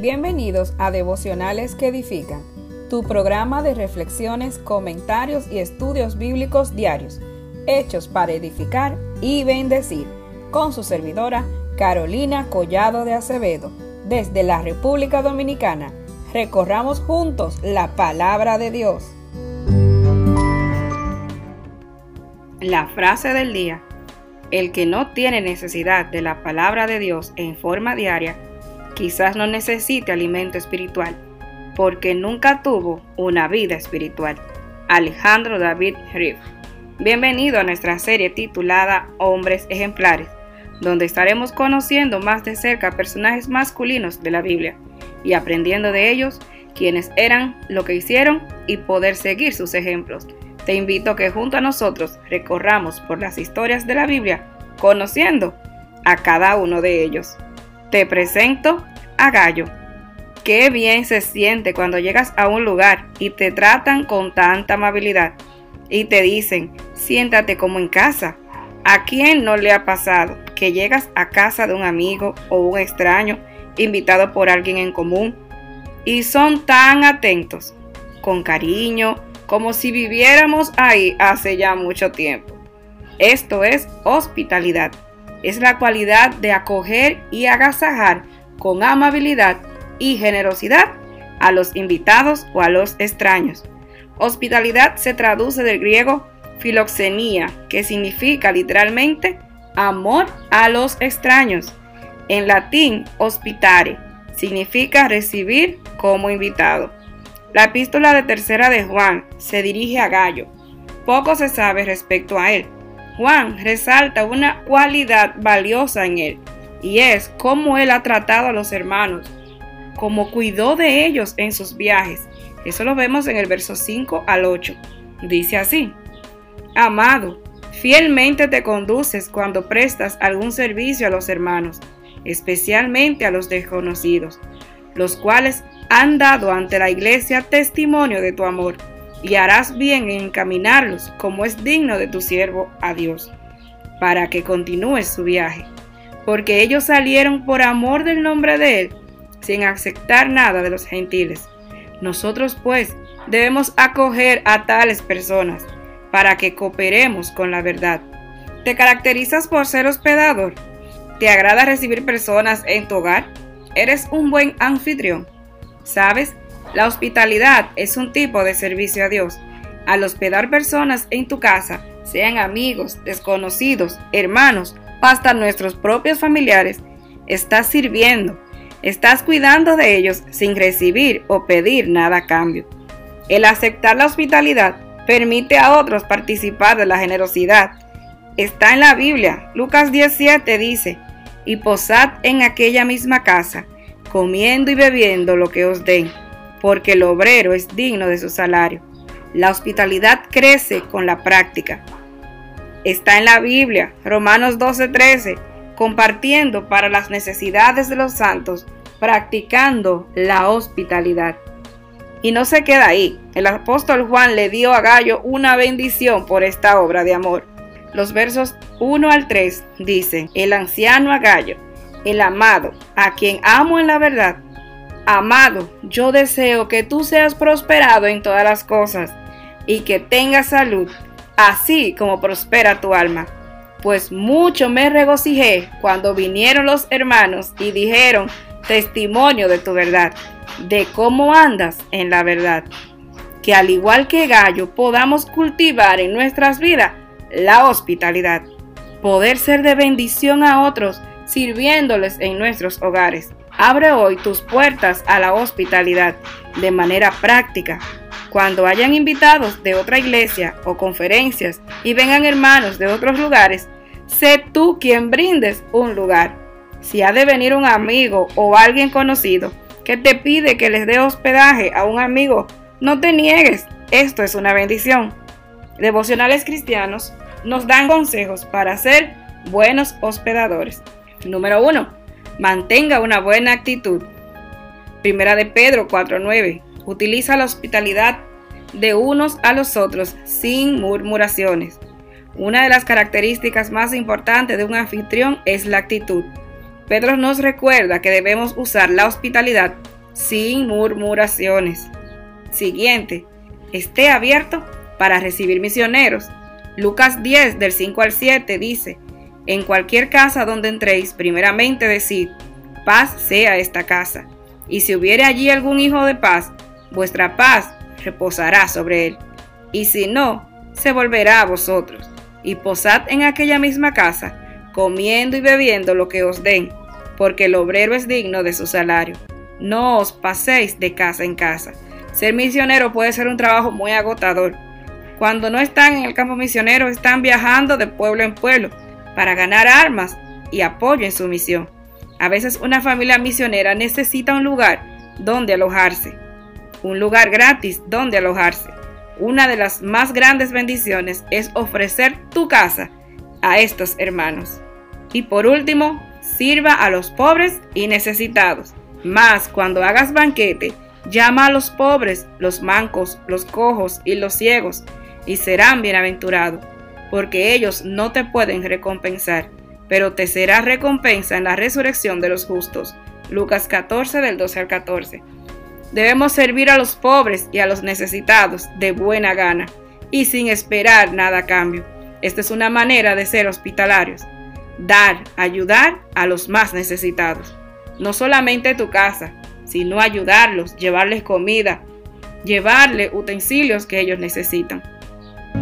Bienvenidos a Devocionales que Edifican, tu programa de reflexiones, comentarios y estudios bíblicos diarios, hechos para edificar y bendecir, con su servidora Carolina Collado de Acevedo, desde la República Dominicana. Recorramos juntos la palabra de Dios. La frase del día. El que no tiene necesidad de la palabra de Dios en forma diaria, quizás no necesite alimento espiritual, porque nunca tuvo una vida espiritual. Alejandro David Riff. Bienvenido a nuestra serie titulada Hombres Ejemplares, donde estaremos conociendo más de cerca personajes masculinos de la Biblia y aprendiendo de ellos quienes eran, lo que hicieron y poder seguir sus ejemplos. Te invito a que junto a nosotros recorramos por las historias de la Biblia, conociendo a cada uno de ellos. Te presento a Gallo. Qué bien se siente cuando llegas a un lugar y te tratan con tanta amabilidad y te dicen, siéntate como en casa. ¿A quién no le ha pasado que llegas a casa de un amigo o un extraño invitado por alguien en común y son tan atentos, con cariño, como si viviéramos ahí hace ya mucho tiempo? Esto es hospitalidad es la cualidad de acoger y agasajar con amabilidad y generosidad a los invitados o a los extraños. Hospitalidad se traduce del griego filoxenía, que significa literalmente amor a los extraños. En latín, hospitare significa recibir como invitado. La epístola de tercera de Juan se dirige a Gallo. Poco se sabe respecto a él, Juan resalta una cualidad valiosa en él, y es cómo él ha tratado a los hermanos, cómo cuidó de ellos en sus viajes. Eso lo vemos en el verso 5 al 8. Dice así, Amado, fielmente te conduces cuando prestas algún servicio a los hermanos, especialmente a los desconocidos, los cuales han dado ante la iglesia testimonio de tu amor y harás bien en encaminarlos como es digno de tu siervo a Dios, para que continúes su viaje, porque ellos salieron por amor del nombre de Él, sin aceptar nada de los gentiles. Nosotros pues debemos acoger a tales personas, para que cooperemos con la verdad. ¿Te caracterizas por ser hospedador? ¿Te agrada recibir personas en tu hogar? ¿Eres un buen anfitrión? ¿Sabes? La hospitalidad es un tipo de servicio a Dios. Al hospedar personas en tu casa, sean amigos, desconocidos, hermanos hasta nuestros propios familiares, estás sirviendo, estás cuidando de ellos sin recibir o pedir nada a cambio. El aceptar la hospitalidad permite a otros participar de la generosidad. Está en la Biblia. Lucas 17 dice, y posad en aquella misma casa, comiendo y bebiendo lo que os den porque el obrero es digno de su salario. La hospitalidad crece con la práctica. Está en la Biblia, Romanos 12:13, compartiendo para las necesidades de los santos, practicando la hospitalidad. Y no se queda ahí. El apóstol Juan le dio a Gallo una bendición por esta obra de amor. Los versos 1 al 3 dicen, el anciano a Gallo, el amado, a quien amo en la verdad, Amado, yo deseo que tú seas prosperado en todas las cosas y que tengas salud, así como prospera tu alma. Pues mucho me regocijé cuando vinieron los hermanos y dijeron testimonio de tu verdad, de cómo andas en la verdad. Que al igual que Gallo podamos cultivar en nuestras vidas la hospitalidad, poder ser de bendición a otros sirviéndoles en nuestros hogares Abre hoy tus puertas a la hospitalidad de manera práctica. Cuando hayan invitados de otra iglesia o conferencias y vengan hermanos de otros lugares, sé tú quien brindes un lugar. Si ha de venir un amigo o alguien conocido que te pide que les dé hospedaje a un amigo, no te niegues, esto es una bendición. Devocionales cristianos nos dan consejos para ser buenos hospedadores. Número 1 Mantenga una buena actitud. Primera de Pedro 4:9. Utiliza la hospitalidad de unos a los otros sin murmuraciones. Una de las características más importantes de un anfitrión es la actitud. Pedro nos recuerda que debemos usar la hospitalidad sin murmuraciones. Siguiente, esté abierto para recibir misioneros. Lucas 10 del 5 al 7 dice, en cualquier casa donde entréis, primeramente decid, paz sea esta casa. Y si hubiere allí algún hijo de paz, vuestra paz reposará sobre él. Y si no, se volverá a vosotros. Y posad en aquella misma casa, comiendo y bebiendo lo que os den, porque el obrero es digno de su salario. No os paséis de casa en casa. Ser misionero puede ser un trabajo muy agotador. Cuando no están en el campo misionero, están viajando de pueblo en pueblo para ganar armas y apoyo en su misión. A veces una familia misionera necesita un lugar donde alojarse, un lugar gratis donde alojarse. Una de las más grandes bendiciones es ofrecer tu casa a estos hermanos. Y por último, sirva a los pobres y necesitados. Más cuando hagas banquete, llama a los pobres, los mancos, los cojos y los ciegos, y serán bienaventurados, porque ellos no te pueden recompensar, pero te será recompensa en la resurrección de los justos. Lucas 14 del 12 al 14. Debemos servir a los pobres y a los necesitados de buena gana y sin esperar nada a cambio. Esta es una manera de ser hospitalarios. Dar, ayudar a los más necesitados no solamente tu casa, sino ayudarlos, llevarles comida, llevarles utensilios que ellos necesitan.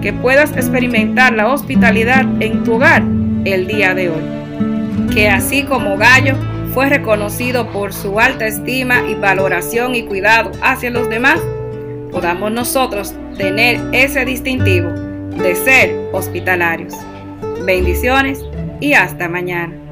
Que puedas experimentar la hospitalidad en tu hogar el día de hoy. Que así como Gallo fue reconocido por su alta estima y valoración y cuidado hacia los demás, podamos nosotros tener ese distintivo de ser hospitalarios. Bendiciones y hasta mañana.